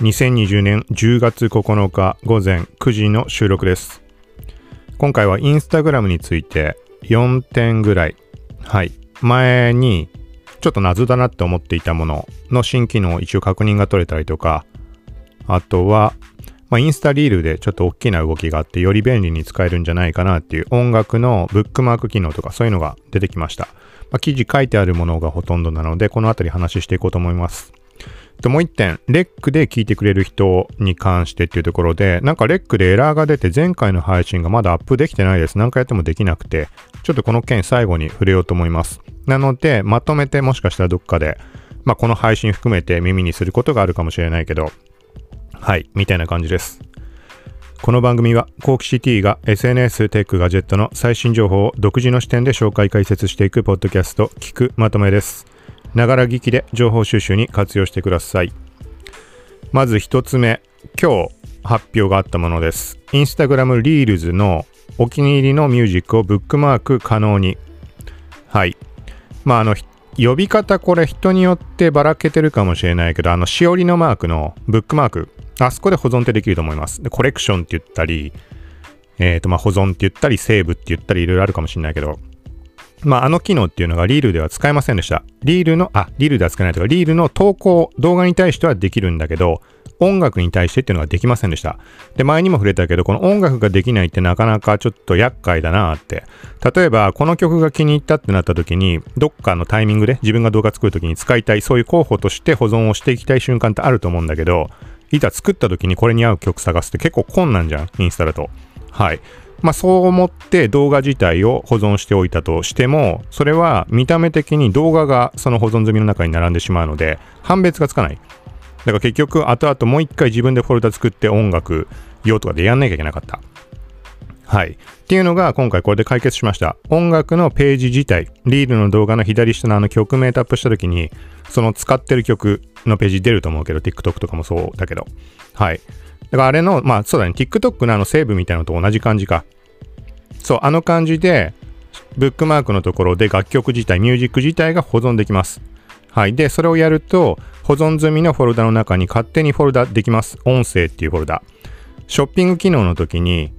2020年10月9日午前9時の収録です。今回はインスタグラムについて4点ぐらい、はい、前にちょっと謎だなって思っていたものの新機能を一応確認が取れたりとか、あとは、まあ、インスタリールでちょっと大きな動きがあってより便利に使えるんじゃないかなっていう音楽のブックマーク機能とかそういうのが出てきました。まあ、記事書いてあるものがほとんどなので、このあたり話していこうと思います。でもう一点、レックで聞いてくれる人に関してっていうところで、なんかレックでエラーが出て前回の配信がまだアップできてないです。何回やってもできなくて、ちょっとこの件最後に触れようと思います。なので、まとめてもしかしたらどっかで、まあこの配信含めて耳にすることがあるかもしれないけど、はい、みたいな感じです。この番組は、コーキシティが SNS、テック、ガジェットの最新情報を独自の視点で紹介解説していくポッドキャスト、聞くまとめです。ながら聞きで情報収集に活用してください。まず一つ目、今日発表があったものです。インスタグラムリールズのお気に入りのミュージックをブックマーク可能に。はい。まあ、あの、呼び方これ人によってばらけてるかもしれないけど、あの、しおりのマークのブックマーク、あそこで保存ってできると思います。で、コレクションって言ったり、えっ、と、まあ、保存って言ったり、セーブって言ったり、いろいろあるかもしれないけど、まあ、あの機能っていうのがリールでは使えませんでした。リールの、あ、リールでは使えないとか、リールの投稿、動画に対してはできるんだけど、音楽に対してっていうのができませんでした。で、前にも触れたけど、この音楽ができないってなかなかちょっと厄介だなって。例えば、この曲が気に入ったってなった時に、どっかのタイミングで自分が動画作る時に使いたい、そういう候補として保存をしていきたい瞬間ってあると思うんだけど、いざ作った時にこれに合う曲探すって結構困難じゃん、インスタだと。はい。まあそう思って動画自体を保存しておいたとしても、それは見た目的に動画がその保存済みの中に並んでしまうので、判別がつかない。だから結局、後々もう一回自分でフォルダ作って音楽用とかでやんなきゃいけなかった。はい。っていうのが今回これで解決しました。音楽のページ自体、リールの動画の左下のあの曲名タップした時に、その使ってる曲のページ出ると思うけど、TikTok とかもそうだけど。はい。だからあれの、まあそうだね、TikTok のあのセーブみたいなのと同じ感じか。そう、あの感じで、ブックマークのところで楽曲自体、ミュージック自体が保存できます。はい。で、それをやると、保存済みのフォルダの中に勝手にフォルダできます。音声っていうフォルダ。ショッピング機能の時に、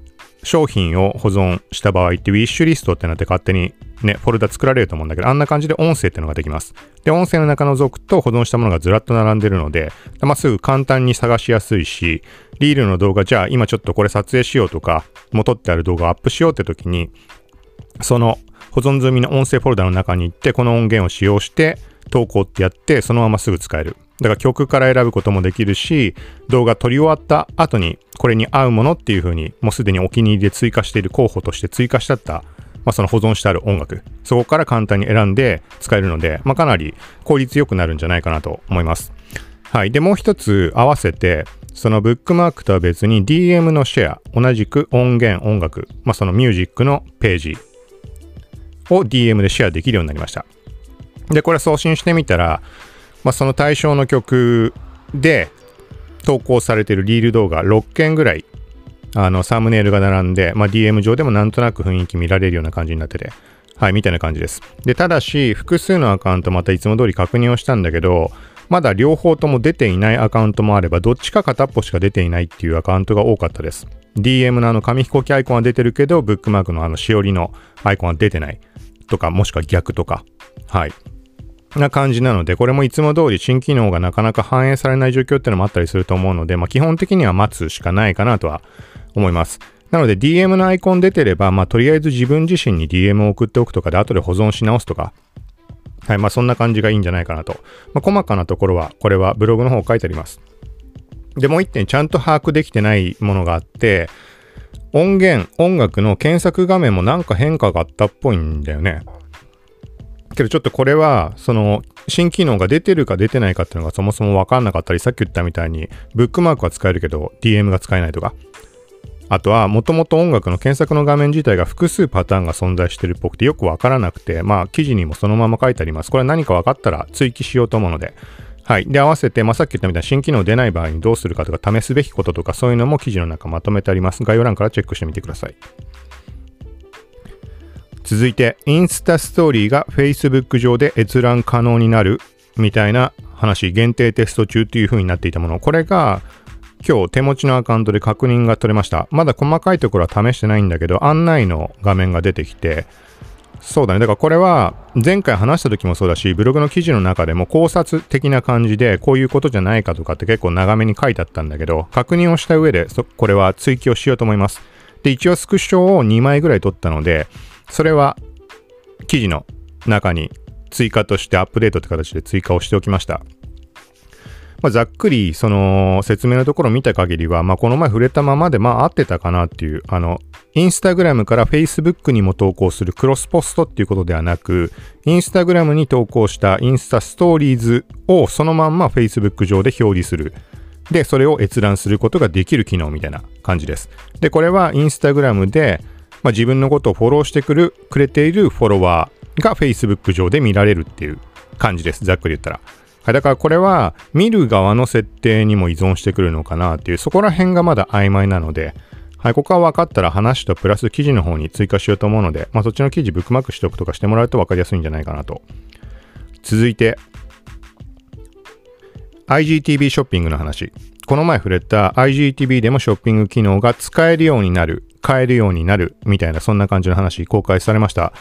商品を保存した場合って、ウィッシュリストってなって勝手にね、フォルダ作られると思うんだけど、あんな感じで音声ってのができます。で、音声の中覗くと保存したものがずらっと並んでるので、まあ、すぐ簡単に探しやすいし、リールの動画、じゃあ今ちょっとこれ撮影しようとか、元ってある動画をアップしようって時に、その保存済みの音声フォルダの中に行って、この音源を使用して投稿ってやって、そのまますぐ使える。だから曲から選ぶこともできるし、動画撮り終わった後にこれに合うものっていう風にもうすでにお気に入りで追加している候補として追加してあった、まあ、その保存してある音楽、そこから簡単に選んで使えるので、まあ、かなり効率良くなるんじゃないかなと思います。はい。で、もう一つ合わせて、そのブックマークとは別に DM のシェア、同じく音源、音楽、まあ、そのミュージックのページを DM でシェアできるようになりました。で、これ送信してみたら、まあ、その対象の曲で投稿されているリール動画6件ぐらい、あの、サムネイルが並んで、まあ、DM 上でもなんとなく雰囲気見られるような感じになってて、はい、みたいな感じです。で、ただし、複数のアカウントまたいつも通り確認をしたんだけど、まだ両方とも出ていないアカウントもあれば、どっちか片っぽしか出ていないっていうアカウントが多かったです。DM のあの紙飛行機アイコンは出てるけど、ブックマークのあのしおりのアイコンは出てないとか、もしくは逆とか。はい。な感じなので、これもいつも通り新機能がなかなか反映されない状況ってのもあったりすると思うので、まあ基本的には待つしかないかなとは思います。なので DM のアイコン出てれば、まあとりあえず自分自身に DM を送っておくとかで後で保存し直すとか、はい、まあそんな感じがいいんじゃないかなと。まあ細かなところは、これはブログの方書いてあります。で、もう一点ちゃんと把握できてないものがあって、音源、音楽の検索画面もなんか変化があったっぽいんだよね。けどちょっとこれは、その、新機能が出てるか出てないかっていうのがそもそもわかんなかったり、さっき言ったみたいに、ブックマークは使えるけど、DM が使えないとか。あとは、もともと音楽の検索の画面自体が複数パターンが存在してるっぽくてよくわからなくて、まあ、記事にもそのまま書いてあります。これは何か分かったら追記しようと思うので。はい。で、合わせて、まあ、さっき言ったみたいな新機能出ない場合にどうするかとか、試すべきこととか、そういうのも記事の中まとめてあります。概要欄からチェックしてみてください。続いて、インスタストーリーが Facebook 上で閲覧可能になるみたいな話、限定テスト中っていう風になっていたもの。これが今日手持ちのアカウントで確認が取れました。まだ細かいところは試してないんだけど、案内の画面が出てきて、そうだね。だからこれは前回話した時もそうだし、ブログの記事の中でも考察的な感じでこういうことじゃないかとかって結構長めに書いてあったんだけど、確認をした上でこれは追記をしようと思います。で、一応スクショを2枚ぐらい取ったので、それは記事の中に追加としてアップデートって形で追加をしておきました。まあ、ざっくりその説明のところを見た限りは、まあ、この前触れたままでまあ合ってたかなっていう、あの、インスタグラムから Facebook にも投稿するクロスポストっていうことではなく、インスタグラムに投稿したインスタストーリーズをそのまんま Facebook 上で表示する。で、それを閲覧することができる機能みたいな感じです。で、これはインスタグラムで、まあ、自分のことをフォローしてくるくれているフォロワーが Facebook 上で見られるっていう感じです。ざっくり言ったら。はい、だからこれは見る側の設定にも依存してくるのかなっていう、そこら辺がまだ曖昧なので、はい、ここは分かったら話とプラス記事の方に追加しようと思うので、まあ、そっちの記事ブックマークしておくとかしてもらうと分かりやすいんじゃないかなと。続いて、IGTV ショッピングの話。この前触れた IGTV でもショッピング機能が使えるようになる、買えるようになるみたいなそんな感じの話公開されました。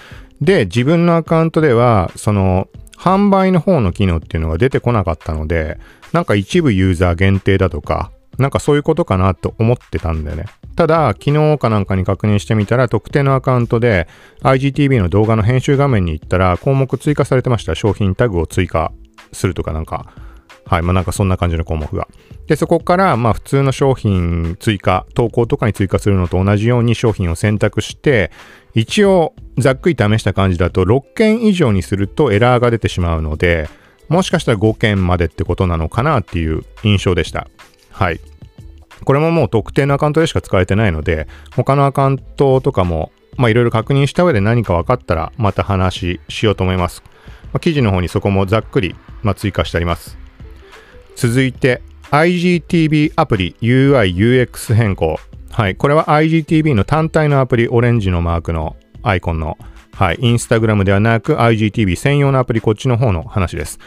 で、自分のアカウントでは、その販売の方の機能っていうのが出てこなかったので、なんか一部ユーザー限定だとか、なんかそういうことかなと思ってたんだよね。ただ、昨日かなんかに確認してみたら、特定のアカウントで IGTV の動画の編集画面に行ったら、項目追加されてました。商品タグを追加するとかなんか、はい、まあなんかそんな感じの項目が。で、そこから、まあ普通の商品追加、投稿とかに追加するのと同じように商品を選択して、一応ざっくり試した感じだと6件以上にするとエラーが出てしまうので、もしかしたら5件までってことなのかなっていう印象でした。はい。これももう特定のアカウントでしか使えてないので、他のアカウントとかも、まあいろいろ確認した上で何か分かったらまた話しようと思います。記事の方にそこもざっくり、まあ、追加してあります。続いて、IGTV アプリ UI UX 変更。はい。これは IGTV の単体のアプリ、オレンジのマークのアイコンの、はい。インスタグラムではなく IGTV 専用のアプリ、こっちの方の話です。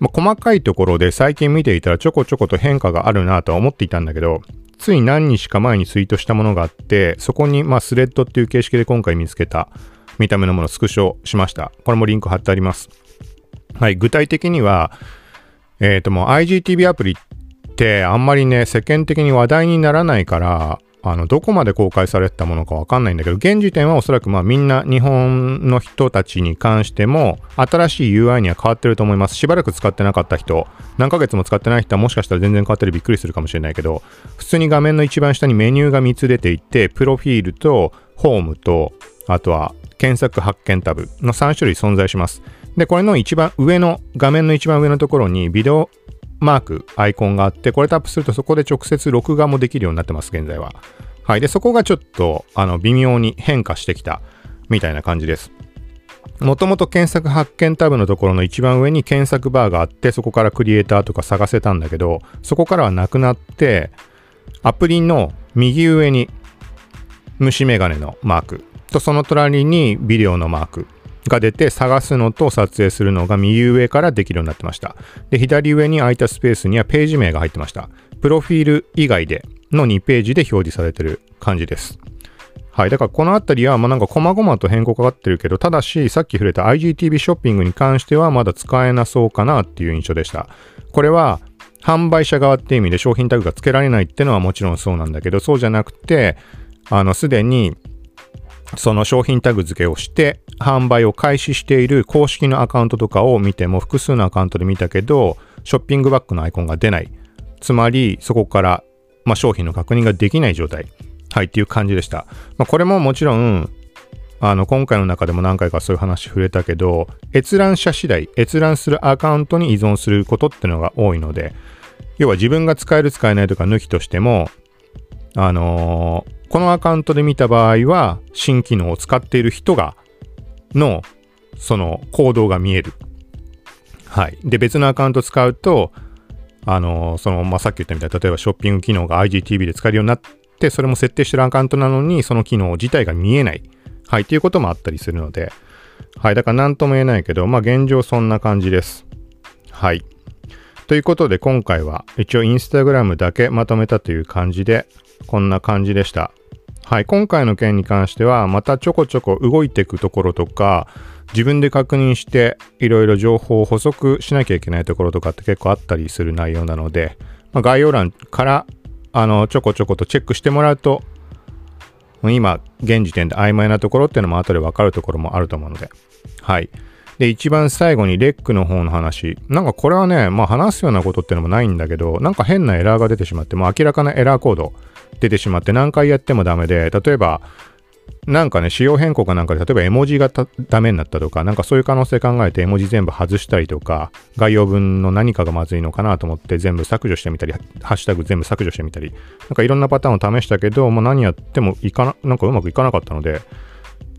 まあ、細かいところで最近見ていたらちょこちょこと変化があるなとは思っていたんだけど、つい何日か前にツイートしたものがあって、そこにまあスレッドっていう形式で今回見つけた見た目のものをスクショしました。これもリンク貼ってあります。はい。具体的には、えっ、ー、ともう IGTV アプリってあんまりね、世間的に話題にならないから、あの、どこまで公開されてたものかわかんないんだけど、現時点はおそらくまあみんな日本の人たちに関しても新しい UI には変わってると思います。しばらく使ってなかった人、何ヶ月も使ってない人はもしかしたら全然変わってるびっくりするかもしれないけど、普通に画面の一番下にメニューが3つ出ていて、プロフィールとホームと、あとは検索発見タブの3種類存在します。で、これの一番上の、画面の一番上のところにビデオマーク、アイコンがあって、これタップするとそこで直接録画もできるようになってます、現在は。はい。で、そこがちょっと、あの、微妙に変化してきた、みたいな感じです。もともと検索発見タブのところの一番上に検索バーがあって、そこからクリエイターとか探せたんだけど、そこからはなくなって、アプリの右上に虫眼鏡のマークとその隣にビデオのマークが出て探すのと撮影するのが右上からできるようになってました。で、左上に空いたスペースにはページ名が入ってました。プロフィール以外での2ページで表示されてる感じです。はい。だからこのあたりは、まあなんか細々と変更かかってるけど、ただし、さっき触れた IGTV ショッピングに関してはまだ使えなそうかなっていう印象でした。これは、販売者側って意味で商品タグが付けられないってのはもちろんそうなんだけど、そうじゃなくて、あの、すでにその商品タグ付けをして販売を開始している公式のアカウントとかを見ても複数のアカウントで見たけどショッピングバッグのアイコンが出ない。つまりそこから、まあ、商品の確認ができない状態。はいっていう感じでした、まあ、これももちろんあの今回の中でも何回かそういう話触れたけど閲覧者次第閲覧するアカウントに依存することってのが多いので要は自分が使える使えないとか抜きとしてもあのーこのアカウントで見た場合は、新機能を使っている人が、の、その行動が見える。はい。で、別のアカウント使うと、あの、その、まあ、さっき言ったみたいに、例えばショッピング機能が IGTV で使えるようになって、それも設定してるアカウントなのに、その機能自体が見えない。はい。っていうこともあったりするので、はい。だから何とも言えないけど、まあ、現状そんな感じです。はい。ということで今回は一応インスタグラムだけまとめたという感じでこんな感じでした。はい。今回の件に関してはまたちょこちょこ動いていくところとか自分で確認していろいろ情報を補足しなきゃいけないところとかって結構あったりする内容なので、まあ、概要欄からあのちょこちょことチェックしてもらうと今現時点で曖昧なところっていうのも後で分かるところもあると思うので。はい。で一番最後にレックの方の話。なんかこれはねまあ話すようなことっていうのもないんだけどなんか変なエラーが出てしまってもう明らかなエラーコード出てしまって何回やってもダメで例えばなんかね、仕様変更かなんかで、例えば絵文字がダメになったとか、なんかそういう可能性考えて絵文字全部外したりとか、概要文の何かがまずいのかなと思って全部削除してみたり、ハッシュタグ全部削除してみたり、なんかいろんなパターンを試したけど、もう何やってもいかな、なんかうまくいかなかったので、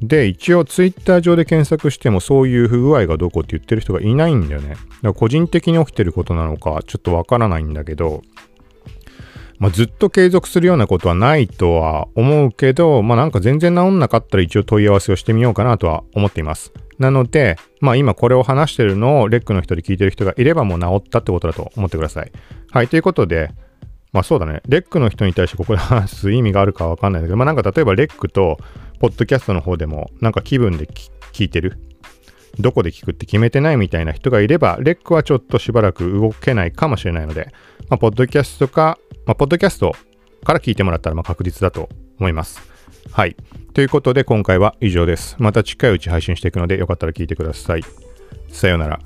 で、一応ツイッター上で検索してもそういう不具合がどこって言ってる人がいないんだよね。だから個人的に起きてることなのかちょっとわからないんだけど、まあ、ずっと継続するようなことはないとは思うけど、まあ、なんか全然治んなかったら一応問い合わせをしてみようかなとは思っています。なので、まあ今これを話してるのをレックの人で聞いてる人がいればもう治ったってことだと思ってください。はい、ということで、まあそうだね、レックの人に対してここで話す意味があるかわかんないんだけど、まあなんか例えばレックとポッドキャストの方でもなんか気分で聞いてる？どこで聞くって決めてないみたいな人がいれば、レックはちょっとしばらく動けないかもしれないので、まあ、ポッドキャストか、まあ、ポッドキャストから聞いてもらったらまあ確実だと思います。はい。ということで今回は以上です。また近いうち配信していくのでよかったら聞いてください。さようなら。